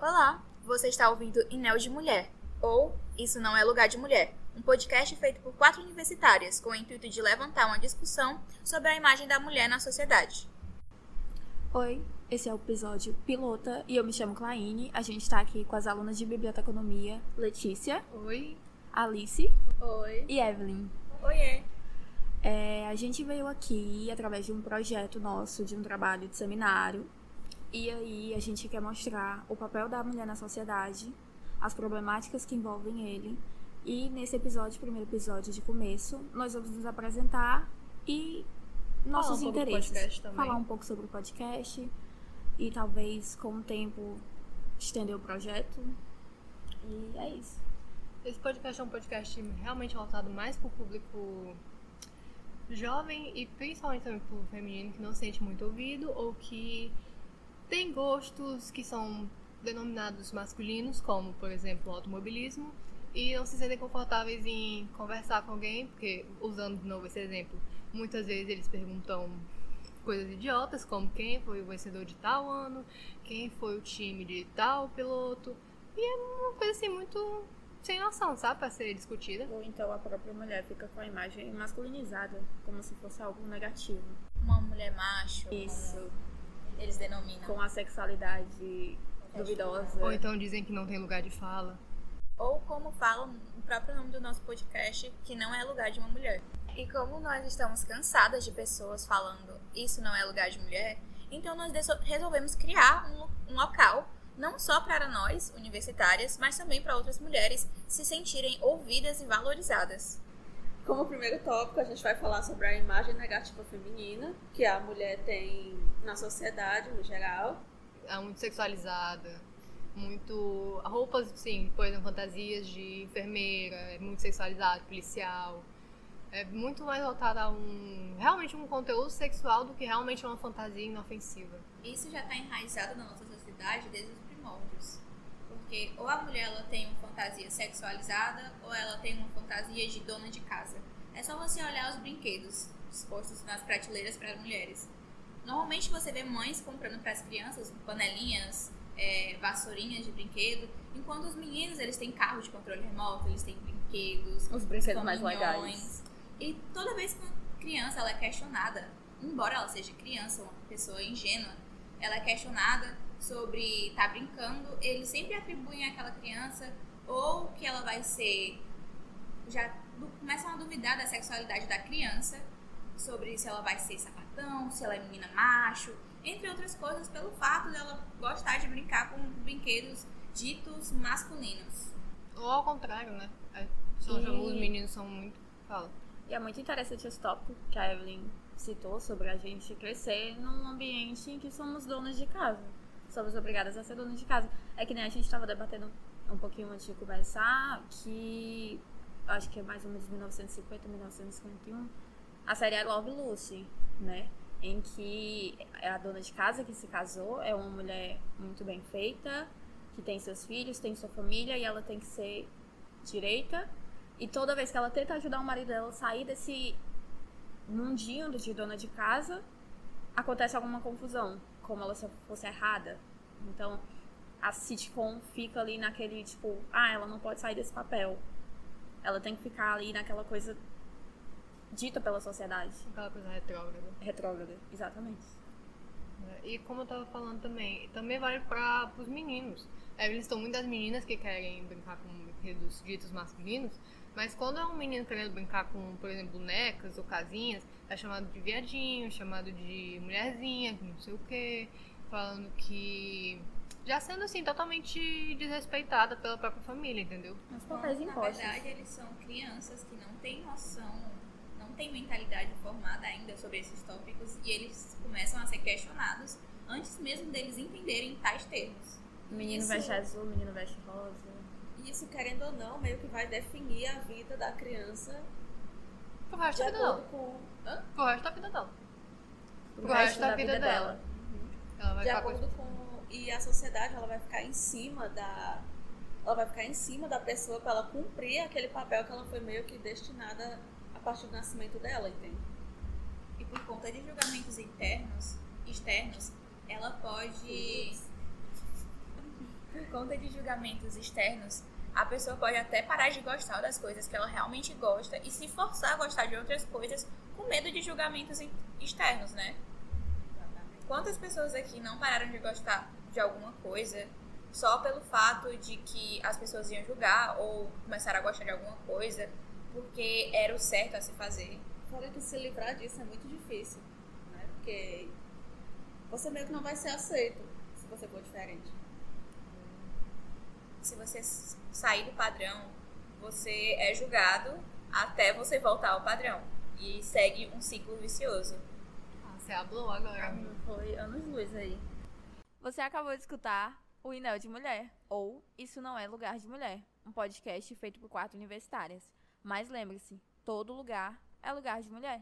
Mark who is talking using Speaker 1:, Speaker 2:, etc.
Speaker 1: Olá, você está ouvindo Inel de Mulher, ou Isso Não É Lugar de Mulher, um podcast feito por quatro universitárias com o intuito de levantar uma discussão sobre a imagem da mulher na sociedade.
Speaker 2: Oi, esse é o episódio pilota e eu me chamo Claine. A gente está aqui com as alunas de biblioteconomia Letícia,
Speaker 3: Oi.
Speaker 2: Alice
Speaker 1: Oi.
Speaker 2: e Evelyn.
Speaker 1: Oiê.
Speaker 2: É, a gente veio aqui através de um projeto nosso, de um trabalho de seminário. E aí a gente quer mostrar o papel da mulher na sociedade, as problemáticas que envolvem ele. E nesse episódio, primeiro episódio de começo, nós vamos nos apresentar e nossos
Speaker 3: um pouco do
Speaker 2: interesses.
Speaker 3: podcast também.
Speaker 2: Falar um pouco sobre o podcast e talvez com o tempo estender o projeto. E é isso.
Speaker 3: Esse podcast é um podcast realmente voltado mais pro público jovem e principalmente também pro feminino que não se sente muito ouvido ou que tem gostos que são denominados masculinos, como por exemplo o automobilismo, e não se sentem confortáveis em conversar com alguém, porque usando de novo esse exemplo, muitas vezes eles perguntam coisas idiotas, como quem foi o vencedor de tal ano, quem foi o time de tal piloto, e é uma coisa assim muito sem noção, sabe, pra ser discutida.
Speaker 2: Ou então a própria mulher fica com a imagem masculinizada, como se fosse algo negativo.
Speaker 1: Uma mulher macho.
Speaker 2: Isso.
Speaker 1: como Eles denominam.
Speaker 2: Com a sexualidade duvidosa.
Speaker 3: Ou então dizem que não tem lugar de fala.
Speaker 1: Ou como fala o próprio nome do nosso podcast, que não é lugar de uma mulher. E como nós estamos cansadas de pessoas falando isso não é lugar de mulher, então nós resolvemos criar um, um local não só para nós, universitárias, mas também para outras mulheres se sentirem ouvidas e valorizadas.
Speaker 4: Como primeiro tópico, a gente vai falar sobre a imagem negativa feminina que a mulher tem na sociedade no geral.
Speaker 3: é muito sexualizada, muito roupas, sim, por exemplo, fantasias de enfermeira, é muito sexualizado, policial. É muito mais voltada a um realmente um conteúdo sexual do que realmente uma fantasia inofensiva.
Speaker 1: Isso já está enraizado na nossa sociedade desde os primórdios. Porque ou a mulher ela tem uma fantasia sexualizada ou ela tem uma fantasia de dona de casa. É só você olhar os brinquedos expostos nas prateleiras para as mulheres. Normalmente você vê mães comprando para as crianças panelinhas, é, vassourinhas de brinquedo, enquanto os meninos eles têm carro de controle remoto, eles têm brinquedos,
Speaker 2: Os brinquedos mais legais.
Speaker 1: E toda vez que uma criança ela é questionada, embora ela seja criança, uma pessoa ingênua, ela é questionada sobre estar brincando, eles sempre atribuem àquela criança ou que ela vai ser já começam a duvidar da sexualidade da criança, sobre se ela vai ser sapatão, se ela é menina macho, entre outras coisas, pelo fato dela gostar de brincar com brinquedos ditos masculinos.
Speaker 3: Ou ao contrário, né? É, são-
Speaker 2: E-
Speaker 3: Os meninos são muito. Fala.
Speaker 2: E é muito interessante esse tópico que a Evelyn citou sobre a gente crescer num ambiente em que somos donas de casa. Somos obrigadas a ser donas de casa. É que nem a gente estava debatendo um pouquinho antes de começar, que acho que é mais ou menos 1950, 1951, a série I Love Lucy, né? Em que é a dona de casa que se casou, é uma mulher muito bem feita, que tem seus filhos, tem sua família e ela tem que ser direita e toda vez que ela tenta ajudar o marido dela a sair desse mundinho de dona de casa, acontece alguma confusão, como ela se fosse errada. Então, a sitcom fica ali naquele tipo, ah, ela não pode sair desse papel. Ela tem que ficar ali naquela coisa dita pela sociedade.
Speaker 3: Aquela coisa retrógrada.
Speaker 2: Retrógrada, exatamente.
Speaker 3: né? E como eu tava falando também, também vale para os meninos. É, eles estão muitas meninas que querem brincar com brinquedos ditos masculinos, mas quando é um menino querendo brincar com, por exemplo, bonecas ou casinhas, é chamado de viadinho, chamado de mulherzinha, não sei o quê, falando que. Já sendo assim, totalmente desrespeitada pela própria família, entendeu?
Speaker 2: Os papéis
Speaker 1: Na
Speaker 2: impostos.
Speaker 1: verdade, eles são crianças que não têm noção, não têm mentalidade formada ainda sobre esses tópicos e eles começam a ser questionados antes mesmo deles entenderem tais termos.
Speaker 2: O menino
Speaker 4: Isso-
Speaker 2: veste azul, o menino veste rosa.
Speaker 4: E isso, querendo ou não, meio que vai definir a vida da criança
Speaker 3: Pro resto da vida dela.
Speaker 4: acordo com. Hã?
Speaker 3: Pro resto da vida dela.
Speaker 2: Pro
Speaker 3: Pro resto da vida dela. Ela vai
Speaker 4: De
Speaker 3: ficar com
Speaker 4: acordo com. E a sociedade ela vai ficar em cima da. Ela vai ficar em cima da pessoa para ela cumprir aquele papel que ela foi meio que destinada a partir do nascimento dela, entende?
Speaker 1: E por conta de julgamentos internos, externos, ela pode conta de julgamentos externos, a pessoa pode até parar de gostar das coisas que ela realmente gosta e se forçar a gostar de outras coisas com medo de julgamentos externos, né? Quantas pessoas aqui não pararam de gostar de alguma coisa só pelo fato de que as pessoas iam julgar ou começaram a gostar de alguma coisa porque era o certo a se fazer?
Speaker 4: Fora que se livrar disso é muito difícil, né? Porque você meio que não vai ser aceito se você for diferente.
Speaker 1: Se você sair do padrão, você é julgado até você voltar ao padrão e segue um ciclo vicioso.
Speaker 3: Ah, você hablou agora.
Speaker 2: Foi anos luz aí. Você acabou de escutar o Inel de Mulher, ou Isso Não É Lugar de Mulher, um podcast feito por quatro universitárias. Mas lembre-se, todo lugar é lugar de mulher.